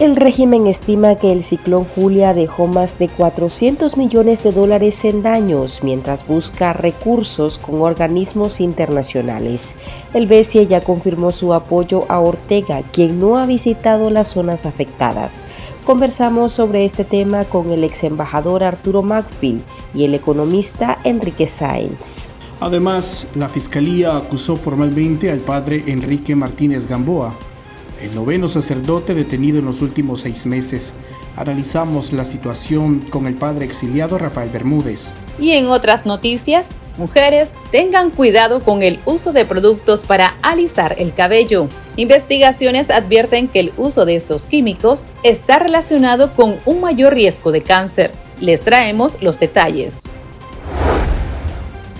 El régimen estima que el ciclón Julia dejó más de 400 millones de dólares en daños mientras busca recursos con organismos internacionales. El BCE ya confirmó su apoyo a Ortega, quien no ha visitado las zonas afectadas. Conversamos sobre este tema con el ex embajador Arturo Macfield y el economista Enrique Sáenz. Además, la Fiscalía acusó formalmente al padre Enrique Martínez Gamboa el noveno sacerdote detenido en los últimos seis meses. Analizamos la situación con el padre exiliado Rafael Bermúdez. Y en otras noticias, mujeres, tengan cuidado con el uso de productos para alisar el cabello. Investigaciones advierten que el uso de estos químicos está relacionado con un mayor riesgo de cáncer. Les traemos los detalles.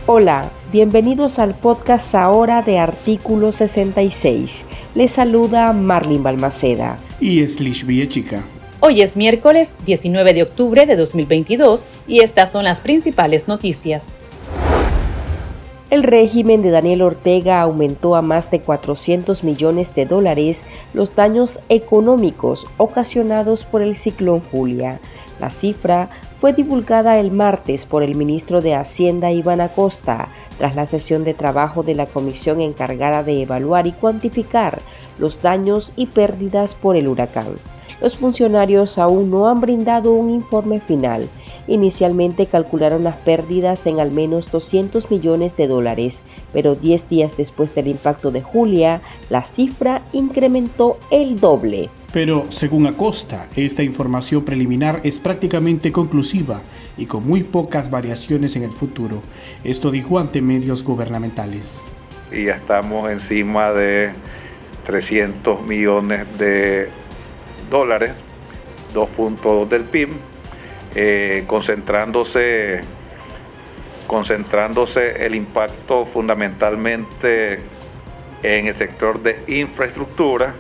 Hola, bienvenidos al podcast ahora de Artículo 66. Les saluda Marlene Balmaceda. Y Slish Chica. Hoy es miércoles 19 de octubre de 2022 y estas son las principales noticias. El régimen de Daniel Ortega aumentó a más de 400 millones de dólares los daños económicos ocasionados por el ciclón Julia. La cifra fue divulgada el martes por el ministro de Hacienda Iván Acosta tras la sesión de trabajo de la comisión encargada de evaluar y cuantificar los daños y pérdidas por el huracán. Los funcionarios aún no han brindado un informe final. Inicialmente calcularon las pérdidas en al menos 200 millones de dólares, pero 10 días después del impacto de Julia, la cifra incrementó el doble. Pero, según Acosta, esta información preliminar es prácticamente conclusiva y con muy pocas variaciones en el futuro. Esto dijo ante medios gubernamentales. Y ya estamos encima de 300 millones de dólares, 2.2 del PIB, eh, concentrándose, concentrándose el impacto fundamentalmente en el sector de infraestructura,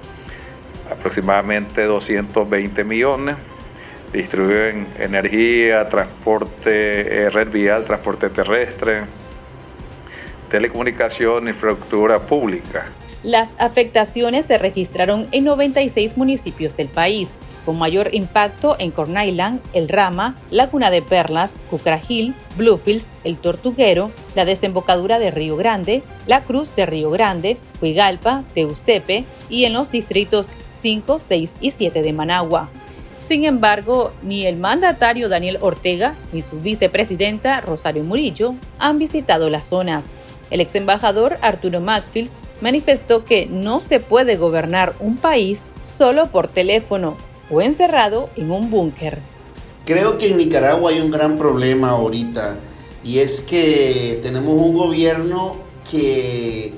aproximadamente 220 millones, distribuyen energía, transporte, eh, red vial, transporte terrestre, telecomunicación, infraestructura pública. Las afectaciones se registraron en 96 municipios del país, con mayor impacto en Corn El Rama, Laguna de Perlas, Cucragil, Bluefields, El Tortuguero, la desembocadura de Río Grande, La Cruz de Río Grande, Huigalpa, Teustepe y en los distritos 5, 6 y 7 de Managua. Sin embargo, ni el mandatario Daniel Ortega ni su vicepresidenta Rosario Murillo han visitado las zonas. El ex embajador Arturo Macfields manifestó que no se puede gobernar un país solo por teléfono o encerrado en un búnker. Creo que en Nicaragua hay un gran problema ahorita y es que tenemos un gobierno que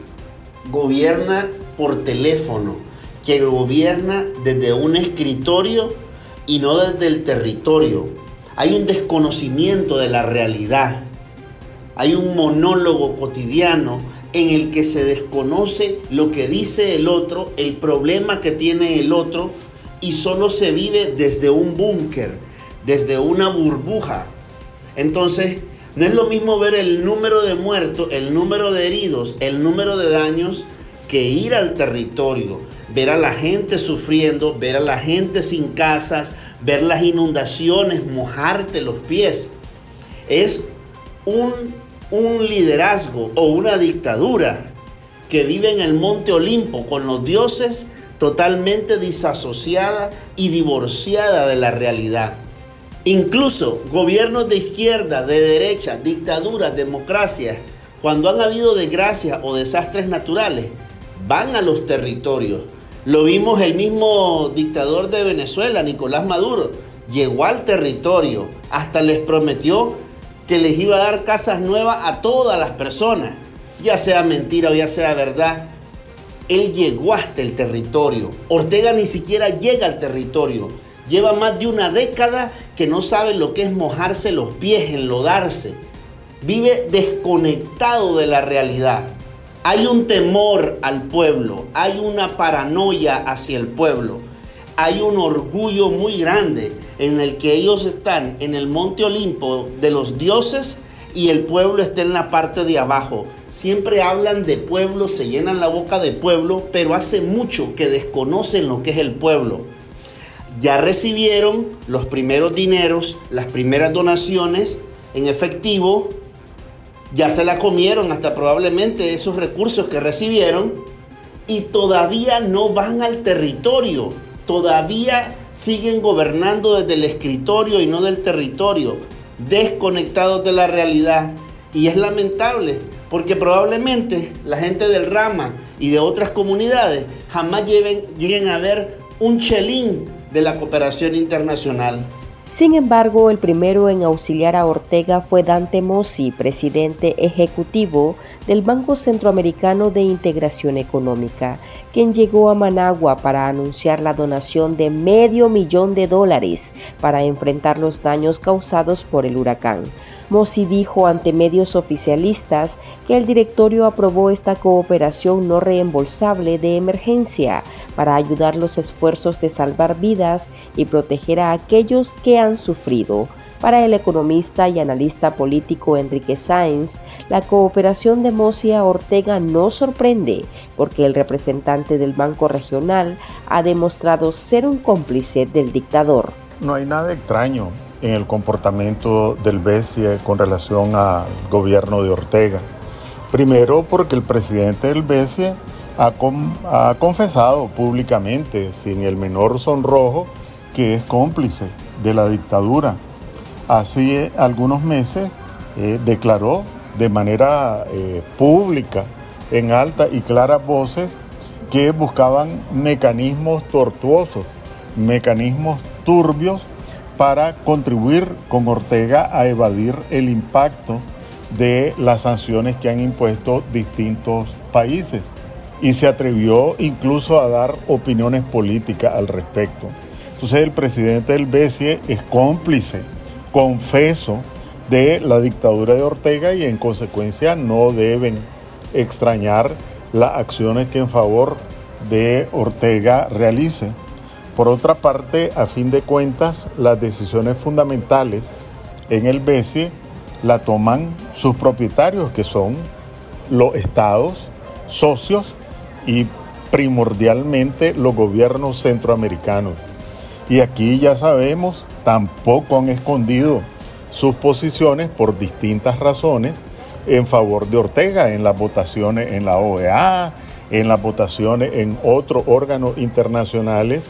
gobierna por teléfono que gobierna desde un escritorio y no desde el territorio. Hay un desconocimiento de la realidad. Hay un monólogo cotidiano en el que se desconoce lo que dice el otro, el problema que tiene el otro y solo se vive desde un búnker, desde una burbuja. Entonces, no es lo mismo ver el número de muertos, el número de heridos, el número de daños, que ir al territorio ver a la gente sufriendo, ver a la gente sin casas, ver las inundaciones, mojarte los pies. Es un, un liderazgo o una dictadura que vive en el monte Olimpo con los dioses totalmente disasociada y divorciada de la realidad. Incluso gobiernos de izquierda, de derecha, dictaduras, democracias, cuando han habido desgracias o desastres naturales, van a los territorios lo vimos el mismo dictador de Venezuela, Nicolás Maduro. Llegó al territorio, hasta les prometió que les iba a dar casas nuevas a todas las personas, ya sea mentira o ya sea verdad. Él llegó hasta el territorio. Ortega ni siquiera llega al territorio. Lleva más de una década que no sabe lo que es mojarse los pies, enlodarse. Vive desconectado de la realidad. Hay un temor al pueblo, hay una paranoia hacia el pueblo, hay un orgullo muy grande en el que ellos están en el monte Olimpo de los dioses y el pueblo está en la parte de abajo. Siempre hablan de pueblo, se llenan la boca de pueblo, pero hace mucho que desconocen lo que es el pueblo. ya recibieron los primeros dineros, las primeras donaciones en efectivo, ya se la comieron hasta probablemente esos recursos que recibieron y todavía no van al territorio, todavía siguen gobernando desde el escritorio y no del territorio, desconectados de la realidad. Y es lamentable, porque probablemente la gente del Rama y de otras comunidades jamás lleguen a ver un chelín de la cooperación internacional. Sin embargo, el primero en auxiliar a Ortega fue Dante Mossi, presidente ejecutivo del Banco Centroamericano de Integración Económica, quien llegó a Managua para anunciar la donación de medio millón de dólares para enfrentar los daños causados por el huracán. Mossi dijo ante medios oficialistas que el directorio aprobó esta cooperación no reembolsable de emergencia para ayudar los esfuerzos de salvar vidas y proteger a aquellos que han sufrido. Para el economista y analista político Enrique Sáenz, la cooperación de Mossi a Ortega no sorprende porque el representante del Banco Regional ha demostrado ser un cómplice del dictador. No hay nada extraño en el comportamiento del BESIE con relación al gobierno de Ortega. Primero porque el presidente del BESIE ha, confesado públicamente, sin el menor sonrojo, que es cómplice de la dictadura. Hace algunos meses eh, declaró de manera eh, pública, en alta y claras voces, que buscaban mecanismos tortuosos, mecanismos turbios para contribuir con Ortega a evadir el impacto de las sanciones que han impuesto distintos países y se atrevió incluso a dar opiniones políticas al respecto. Entonces el presidente del BCE es cómplice, confeso, de la dictadura de Ortega y en consecuencia no deben extrañar las acciones que en favor de Ortega realice. Por otra parte, a fin de cuentas, las decisiones fundamentales en el BCE la toman sus propietarios, que son los estados socios y primordialmente los gobiernos centroamericanos. Y aquí ya sabemos, tampoco han escondido sus posiciones por distintas razones en favor de Ortega en las votaciones en la OEA, en las votaciones en otros órganos internacionales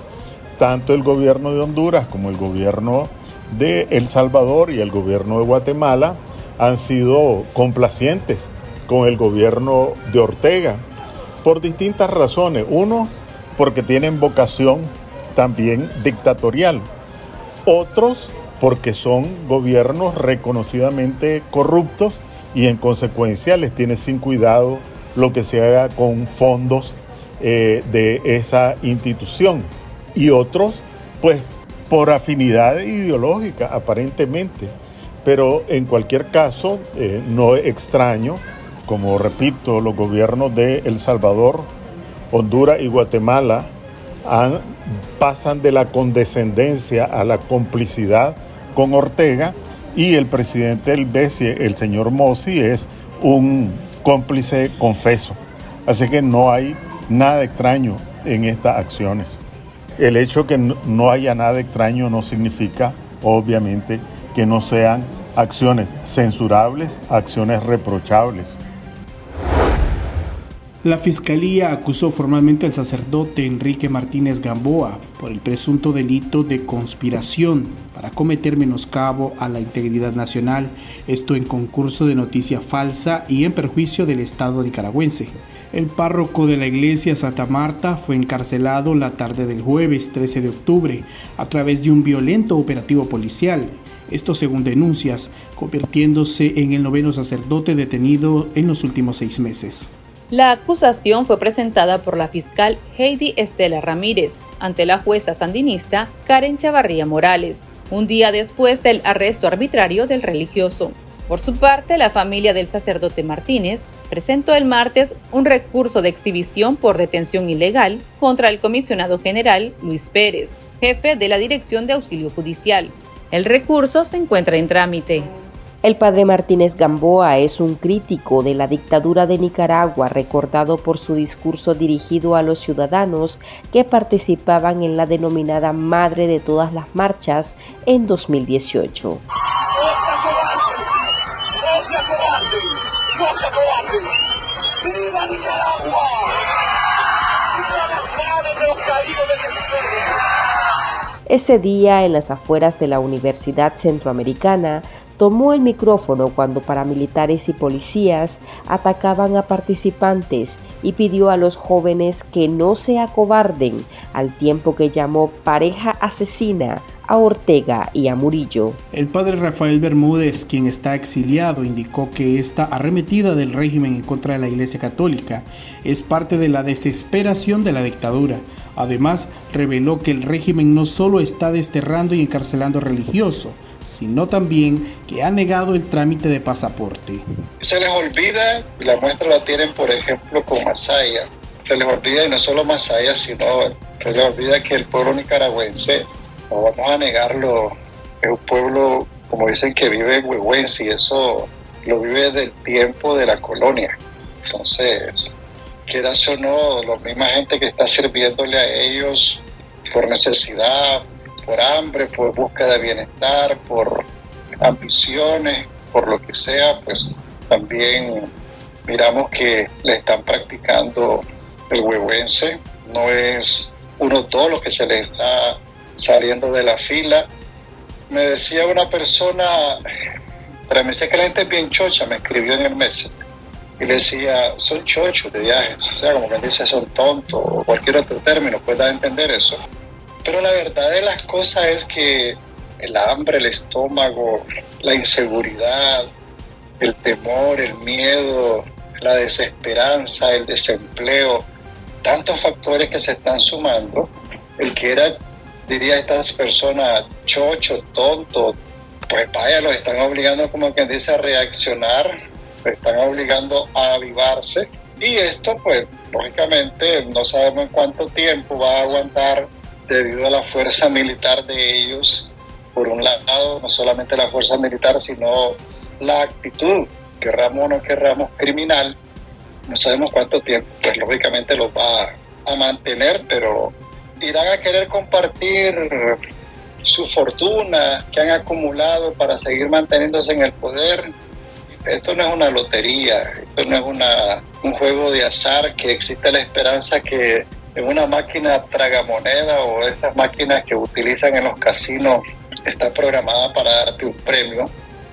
tanto el gobierno de Honduras como el gobierno de El Salvador y el gobierno de Guatemala han sido complacientes con el gobierno de Ortega por distintas razones. Uno, porque tienen vocación también dictatorial. Otros, porque son gobiernos reconocidamente corruptos y en consecuencia les tiene sin cuidado lo que se haga con fondos eh, de esa institución y otros pues por afinidad ideológica aparentemente. Pero en cualquier caso, eh, no es extraño, como repito, los gobiernos de El Salvador, Honduras y Guatemala pasan de la condescendencia a la complicidad con Ortega y el presidente del BESIE, el señor Mossi, es un cómplice confeso. Así que no hay nada extraño en estas acciones. El hecho que no haya nada extraño no significa, obviamente, que no sean acciones censurables, acciones reprochables. La fiscalía acusó formalmente al sacerdote Enrique Martínez Gamboa por el presunto delito de conspiración para cometer menoscabo a la integridad nacional, esto en concurso de noticia falsa y en perjuicio del Estado nicaragüense. El párroco de la iglesia Santa Marta fue encarcelado la tarde del jueves 13 de octubre a través de un violento operativo policial. Esto según denuncias, convirtiéndose en el noveno sacerdote detenido en los últimos seis meses. La acusación fue presentada por la fiscal Heidi Estela Ramírez ante la jueza sandinista Karen Chavarría Morales, un día después del arresto arbitrario del religioso. Por su parte, la familia del sacerdote Martínez presentó el martes un recurso de exhibición por detención ilegal contra el comisionado general Luis Pérez, jefe de la Dirección de Auxilio Judicial. El recurso se encuentra en trámite. El padre Martínez Gamboa es un crítico de la dictadura de Nicaragua, recordado por su discurso dirigido a los ciudadanos que participaban en la denominada Madre de todas las Marchas en 2018. Este día, en las afueras de la Universidad Centroamericana, tomó el micrófono cuando paramilitares y policías atacaban a participantes y pidió a los jóvenes que no se acobarden, al tiempo que llamó pareja asesina a Ortega y a Murillo. El padre Rafael Bermúdez, quien está exiliado, indicó que esta arremetida del régimen en contra de la Iglesia Católica es parte de la desesperación de la dictadura. Además, reveló que el régimen no solo está desterrando y encarcelando religiosos, sino también que ha negado el trámite de pasaporte. Se les olvida, la muestra la tienen por ejemplo con Masaya, se les olvida y no solo Masaya, sino se les olvida que el pueblo nicaragüense, no vamos a negarlo, es un pueblo, como dicen, que vive en Huehuense y eso lo vive desde el tiempo de la colonia. Entonces, quieras o no, la misma gente que está sirviéndole a ellos por necesidad, por hambre, por búsqueda de bienestar, por ambiciones, por lo que sea, pues también miramos que le están practicando el huehuense. No es uno todo lo que se le está saliendo de la fila. Me decía una persona, para mí sé que la gente es bien chocha, me escribió en el mes y le decía, son chochos de viajes, o sea, como que dice son tontos o cualquier otro término, pueda entender eso. Pero la verdad de las cosas es que el hambre, el estómago, la inseguridad, el temor, el miedo, la desesperanza, el desempleo, tantos factores que se están sumando, el que era, diría estas personas, chocho, tonto, pues vaya, los están obligando, como quien dice, a reaccionar, están obligando a avivarse. Y esto, pues, lógicamente, no sabemos en cuánto tiempo va a aguantar debido a la fuerza militar de ellos, por un lado, no solamente la fuerza militar, sino la actitud, querramos o no querramos, criminal, no sabemos cuánto tiempo, pues lógicamente los va a mantener, pero irán a querer compartir su fortuna que han acumulado para seguir manteniéndose en el poder. Esto no es una lotería, esto no es una, un juego de azar que existe la esperanza que en una máquina tragamoneda o estas máquinas que utilizan en los casinos está programada para darte un premio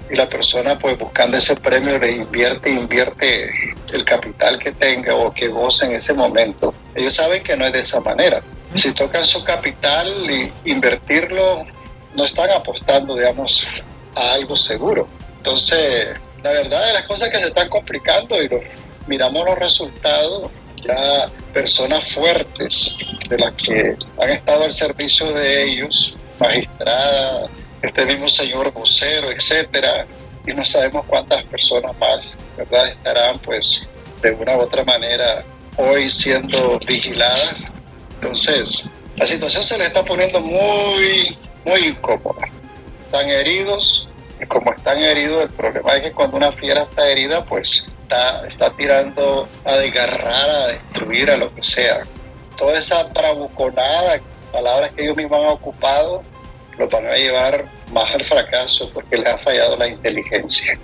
y la persona pues buscando ese premio le invierte invierte el capital que tenga o que goce en ese momento. Ellos saben que no es de esa manera. Si tocan su capital y invertirlo, no están apostando, digamos, a algo seguro. Entonces, la verdad de las cosas que se están complicando y miramos los resultados, ya personas fuertes de las que han estado al servicio de ellos, magistradas, este mismo señor vocero, etcétera, y no sabemos cuántas personas más, ¿verdad?, estarán pues de una u otra manera hoy siendo vigiladas. Entonces, la situación se le está poniendo muy, muy incómoda. Están heridos, y como están heridos, el problema es que cuando una fiera está herida, pues está, tirando a desgarrar, a destruir, a lo que sea. Toda esa bravuconada, palabras que ellos mismos han ocupado, los van a llevar más al fracaso porque les ha fallado la inteligencia.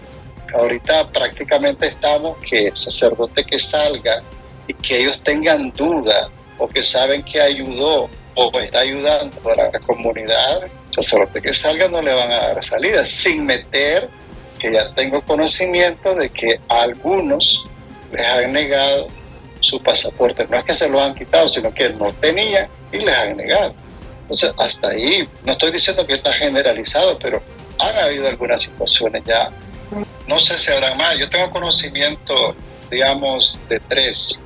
Ahorita prácticamente estamos que el sacerdote que salga y que ellos tengan duda o que saben que ayudó o está ayudando a la comunidad, el sacerdote que salga no le van a dar salida, sin meter que ya tengo conocimiento de que a algunos les han negado su pasaporte. No es que se lo han quitado, sino que no tenía y les han negado. Entonces, hasta ahí, no estoy diciendo que está generalizado, pero han habido algunas situaciones ya. No sé si habrá más. Yo tengo conocimiento, digamos, de tres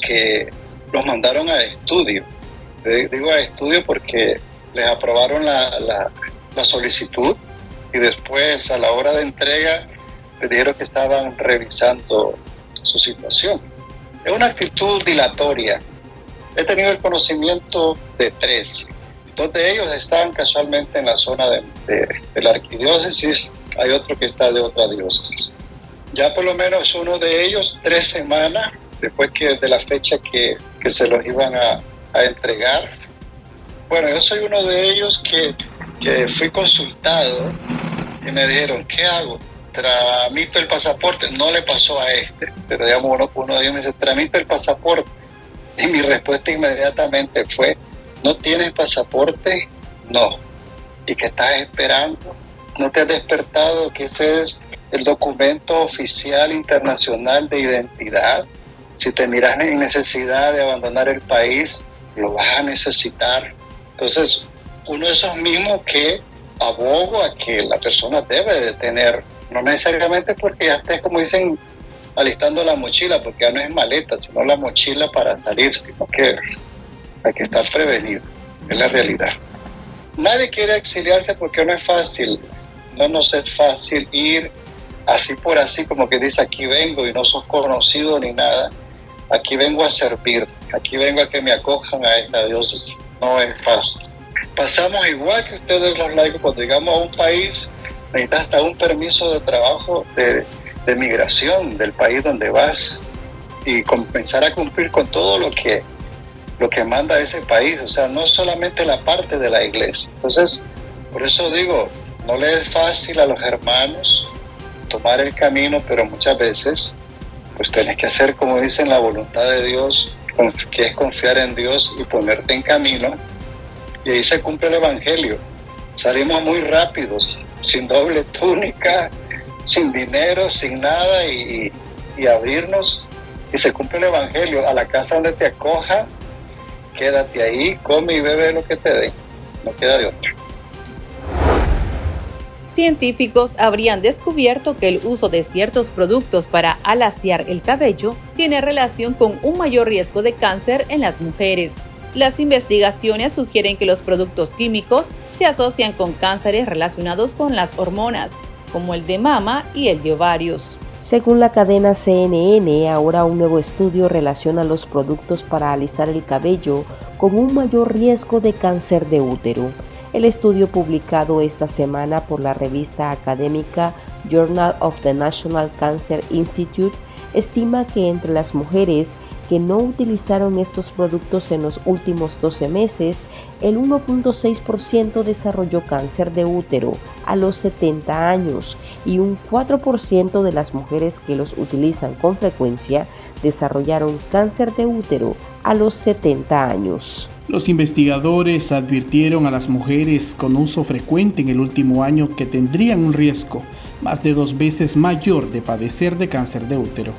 que los mandaron a estudio. Digo a estudio porque les aprobaron la, solicitud y después a la hora de entrega me dijeron que estaban revisando su situación. Es una actitud dilatoria. He tenido el conocimiento de tres. Dos de ellos están casualmente en la zona de, la arquidiócesis, hay otro que está de otra diócesis. Ya por lo menos uno de ellos, tres semanas después que de la fecha que, que se los iban a, a, entregar. Bueno, yo soy uno de ellos que, que fui consultado y me dijeron, ¿qué hago? Tramito el pasaporte. No le pasó a este, pero digamos uno, uno de ellos me dice, tramito el pasaporte. Y mi respuesta inmediatamente fue, ¿no tienes pasaporte? No. ¿Y qué estás esperando? ¿No te has despertado que ese es el documento oficial internacional de identidad? Si te miras en necesidad de abandonar el país, lo vas a necesitar. Entonces, uno de esos mismos que abogo a que la persona debe de tener, no necesariamente porque ya estés, como dicen, alistando la mochila, porque ya no es maleta, sino la mochila para salir, sino que hay que estar prevenido, es la realidad. Nadie quiere exiliarse porque no es fácil, no nos es fácil ir así por así, como que dice aquí vengo y no sos conocido ni nada, aquí vengo a servir, aquí vengo a que me acojan a esta diócesis, no es fácil. Pasamos igual que ustedes los laicos, cuando llegamos a un país, necesitas hasta un permiso de trabajo de, de migración del país donde vas y comenzar a cumplir con todo lo que lo que manda ese país, o sea, no solamente la parte de la iglesia. Entonces, por eso digo, no le es fácil a los hermanos tomar el camino, pero muchas veces pues tienes que hacer como dicen la voluntad de Dios, que es confiar en Dios y ponerte en camino. Y ahí se cumple el Evangelio. Salimos muy rápidos, sin doble túnica, sin dinero, sin nada y, y abrirnos y se cumple el Evangelio. A la casa donde te acoja, quédate ahí, come y bebe lo que te dé. No queda de otro científicos habrían descubierto que el uso de ciertos productos para alaciar el cabello tiene relación con un mayor riesgo de cáncer en las mujeres. Las investigaciones sugieren que los productos químicos se asocian con cánceres relacionados con las hormonas, como el de mama y el de ovarios. Según la cadena CNN, ahora un nuevo estudio relaciona los productos para alisar el cabello con un mayor riesgo de cáncer de útero. El estudio publicado esta semana por la revista académica Journal of the National Cancer Institute estima que entre las mujeres que no utilizaron estos productos en los últimos 12 meses, el 1.6% desarrolló cáncer de útero a los 70 años y un 4% de las mujeres que los utilizan con frecuencia desarrollaron cáncer de útero a los 70 años. Los investigadores advirtieron a las mujeres con uso frecuente en el último año que tendrían un riesgo más de dos veces mayor de padecer de cáncer de útero.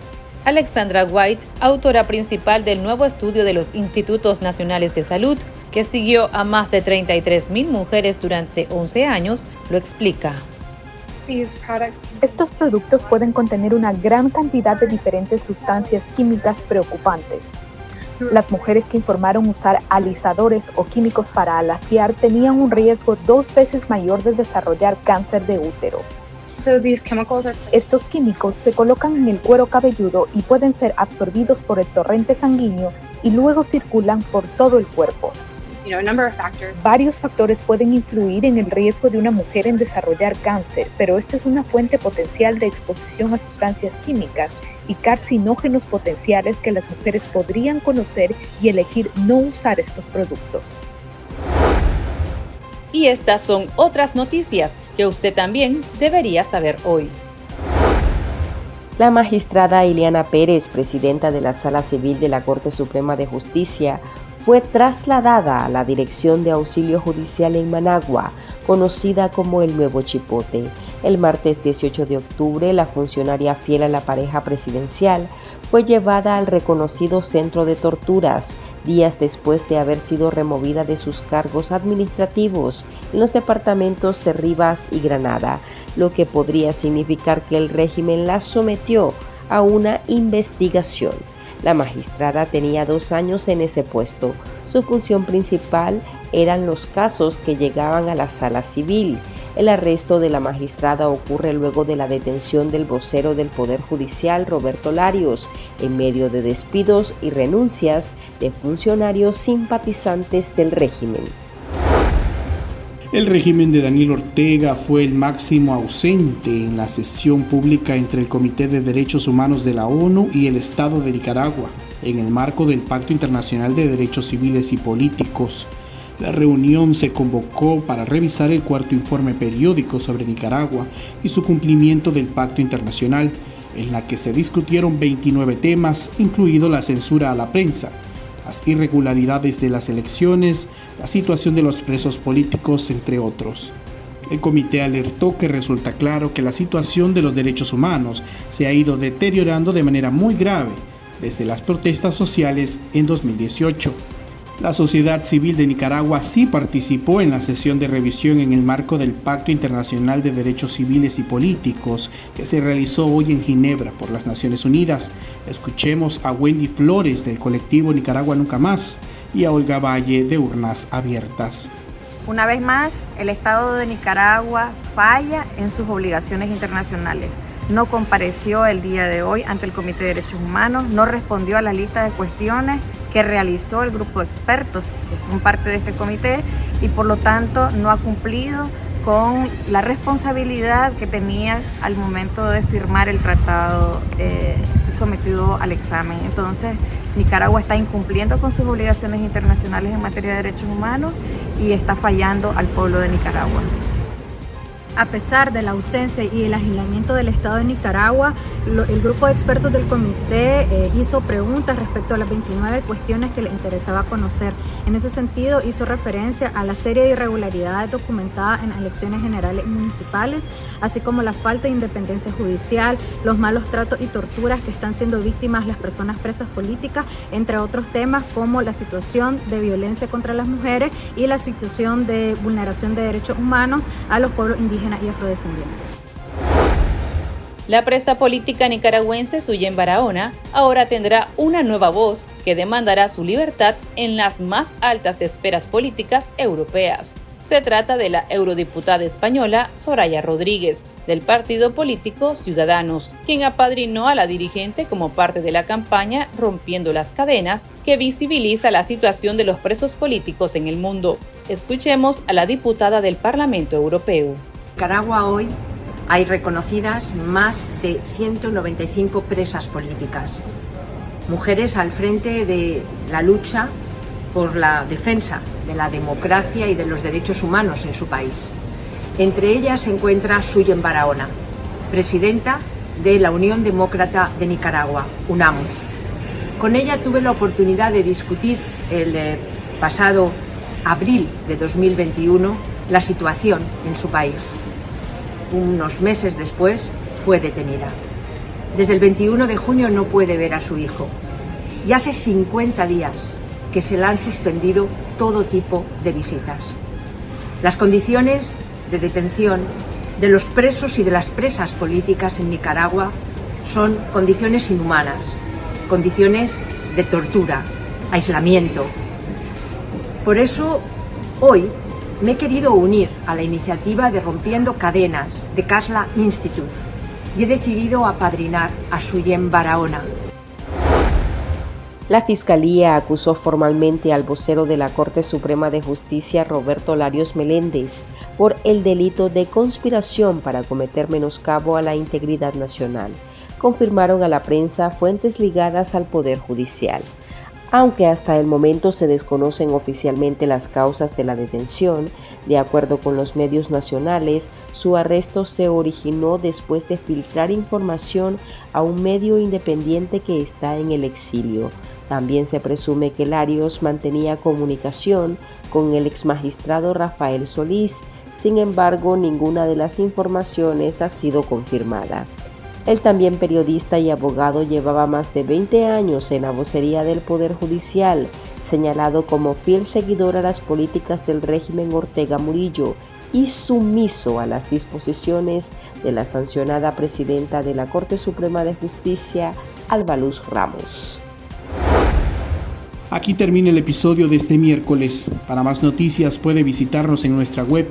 Alexandra White, autora principal del nuevo estudio de los Institutos Nacionales de Salud, que siguió a más de 33.000 mujeres durante 11 años, lo explica. Estos productos pueden contener una gran cantidad de diferentes sustancias químicas preocupantes. Las mujeres que informaron usar alisadores o químicos para alaciar tenían un riesgo dos veces mayor de desarrollar cáncer de útero. Estos químicos se colocan en el cuero cabelludo y pueden ser absorbidos por el torrente sanguíneo y luego circulan por todo el cuerpo. Varios factores pueden influir en el riesgo de una mujer en desarrollar cáncer, pero esta es una fuente potencial de exposición a sustancias químicas y carcinógenos potenciales que las mujeres podrían conocer y elegir no usar estos productos. Y estas son otras noticias que usted también debería saber hoy. La magistrada Ileana Pérez, presidenta de la Sala Civil de la Corte Suprema de Justicia, fue trasladada a la Dirección de Auxilio Judicial en Managua, conocida como el Nuevo Chipote. El martes 18 de octubre, la funcionaria fiel a la pareja presidencial fue llevada al reconocido centro de torturas días después de haber sido removida de sus cargos administrativos en los departamentos de Rivas y Granada, lo que podría significar que el régimen la sometió a una investigación. La magistrada tenía dos años en ese puesto. Su función principal eran los casos que llegaban a la sala civil el arresto de la magistrada ocurre luego de la detención del vocero del Poder Judicial, Roberto Larios, en medio de despidos y renuncias de funcionarios simpatizantes del régimen. El régimen de Daniel Ortega fue el máximo ausente en la sesión pública entre el Comité de Derechos Humanos de la ONU y el Estado de Nicaragua, en el marco del Pacto Internacional de Derechos Civiles y Políticos. La reunión se convocó para revisar el cuarto informe periódico sobre Nicaragua y su cumplimiento del Pacto Internacional, en la que se discutieron 29 temas, incluido la censura a la prensa, las irregularidades de las elecciones, la situación de los presos políticos, entre otros. El comité alertó que resulta claro que la situación de los derechos humanos se ha ido deteriorando de manera muy grave desde las protestas sociales en 2018 la sociedad civil de Nicaragua sí participó en la sesión de revisión en el marco del Pacto Internacional de Derechos Civiles y Políticos que se realizó hoy en Ginebra por las Naciones Unidas. Escuchemos a Wendy Flores del colectivo Nicaragua Nunca Más y a Olga Valle de Urnas Abiertas. Una vez más, el Estado de Nicaragua falla en sus obligaciones internacionales. No compareció el día de hoy ante el Comité de Derechos Humanos, no respondió a la lista de cuestiones que realizó el grupo de expertos que son parte de este comité y por lo tanto no ha cumplido con la responsabilidad que tenía al momento de firmar el tratado eh, sometido al examen. Entonces, Nicaragua está incumpliendo con sus obligaciones internacionales en materia de derechos humanos y está fallando al pueblo de Nicaragua. A pesar de la ausencia y el agilamiento del Estado de Nicaragua, el grupo de expertos del comité eh, hizo preguntas respecto a las 29 cuestiones que le interesaba conocer. En ese sentido, hizo referencia a la serie de irregularidades documentadas en elecciones generales municipales, así como la falta de independencia judicial, los malos tratos y torturas que están siendo víctimas las personas presas políticas, entre otros temas como la situación de violencia contra las mujeres y la situación de vulneración de derechos humanos a los pueblos indígenas y afrodescendientes. La presa política nicaragüense Suyen Barahona ahora tendrá una nueva voz que demandará su libertad en las más altas esferas políticas europeas. Se trata de la eurodiputada española Soraya Rodríguez, del partido político Ciudadanos, quien apadrinó a la dirigente como parte de la campaña Rompiendo las Cadenas, que visibiliza la situación de los presos políticos en el mundo. Escuchemos a la diputada del Parlamento Europeo. Nicaragua hoy hay reconocidas más de 195 presas políticas, mujeres al frente de la lucha por la defensa de la democracia y de los derechos humanos en su país. Entre ellas se encuentra Suyen Barahona, presidenta de la Unión Demócrata de Nicaragua, UNAMUS. Con ella tuve la oportunidad de discutir el eh, pasado abril de 2021 la situación en su país unos meses después, fue detenida. Desde el 21 de junio no puede ver a su hijo. Y hace 50 días que se le han suspendido todo tipo de visitas. Las condiciones de detención de los presos y de las presas políticas en Nicaragua son condiciones inhumanas, condiciones de tortura, aislamiento. Por eso, hoy me he querido unir a la iniciativa de Rompiendo Cadenas de Casla Institute y he decidido apadrinar a Suyen Barahona. La Fiscalía acusó formalmente al vocero de la Corte Suprema de Justicia, Roberto Larios Meléndez, por el delito de conspiración para cometer menoscabo a la integridad nacional, confirmaron a la prensa fuentes ligadas al Poder Judicial. Aunque hasta el momento se desconocen oficialmente las causas de la detención, de acuerdo con los medios nacionales, su arresto se originó después de filtrar información a un medio independiente que está en el exilio. También se presume que Larios mantenía comunicación con el exmagistrado Rafael Solís, sin embargo ninguna de las informaciones ha sido confirmada. El también periodista y abogado llevaba más de 20 años en la vocería del Poder Judicial, señalado como fiel seguidor a las políticas del régimen Ortega Murillo y sumiso a las disposiciones de la sancionada presidenta de la Corte Suprema de Justicia, Alba Luz Ramos. Aquí termina el episodio de este miércoles. Para más noticias puede visitarnos en nuestra web.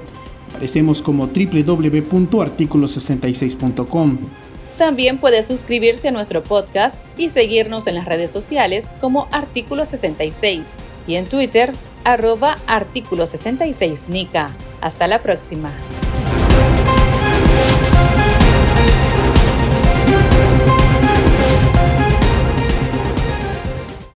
Aparecemos como www.articulo66.com. También puede suscribirse a nuestro podcast y seguirnos en las redes sociales como Artículo 66 y en Twitter arroba Artículo 66 Nica. Hasta la próxima.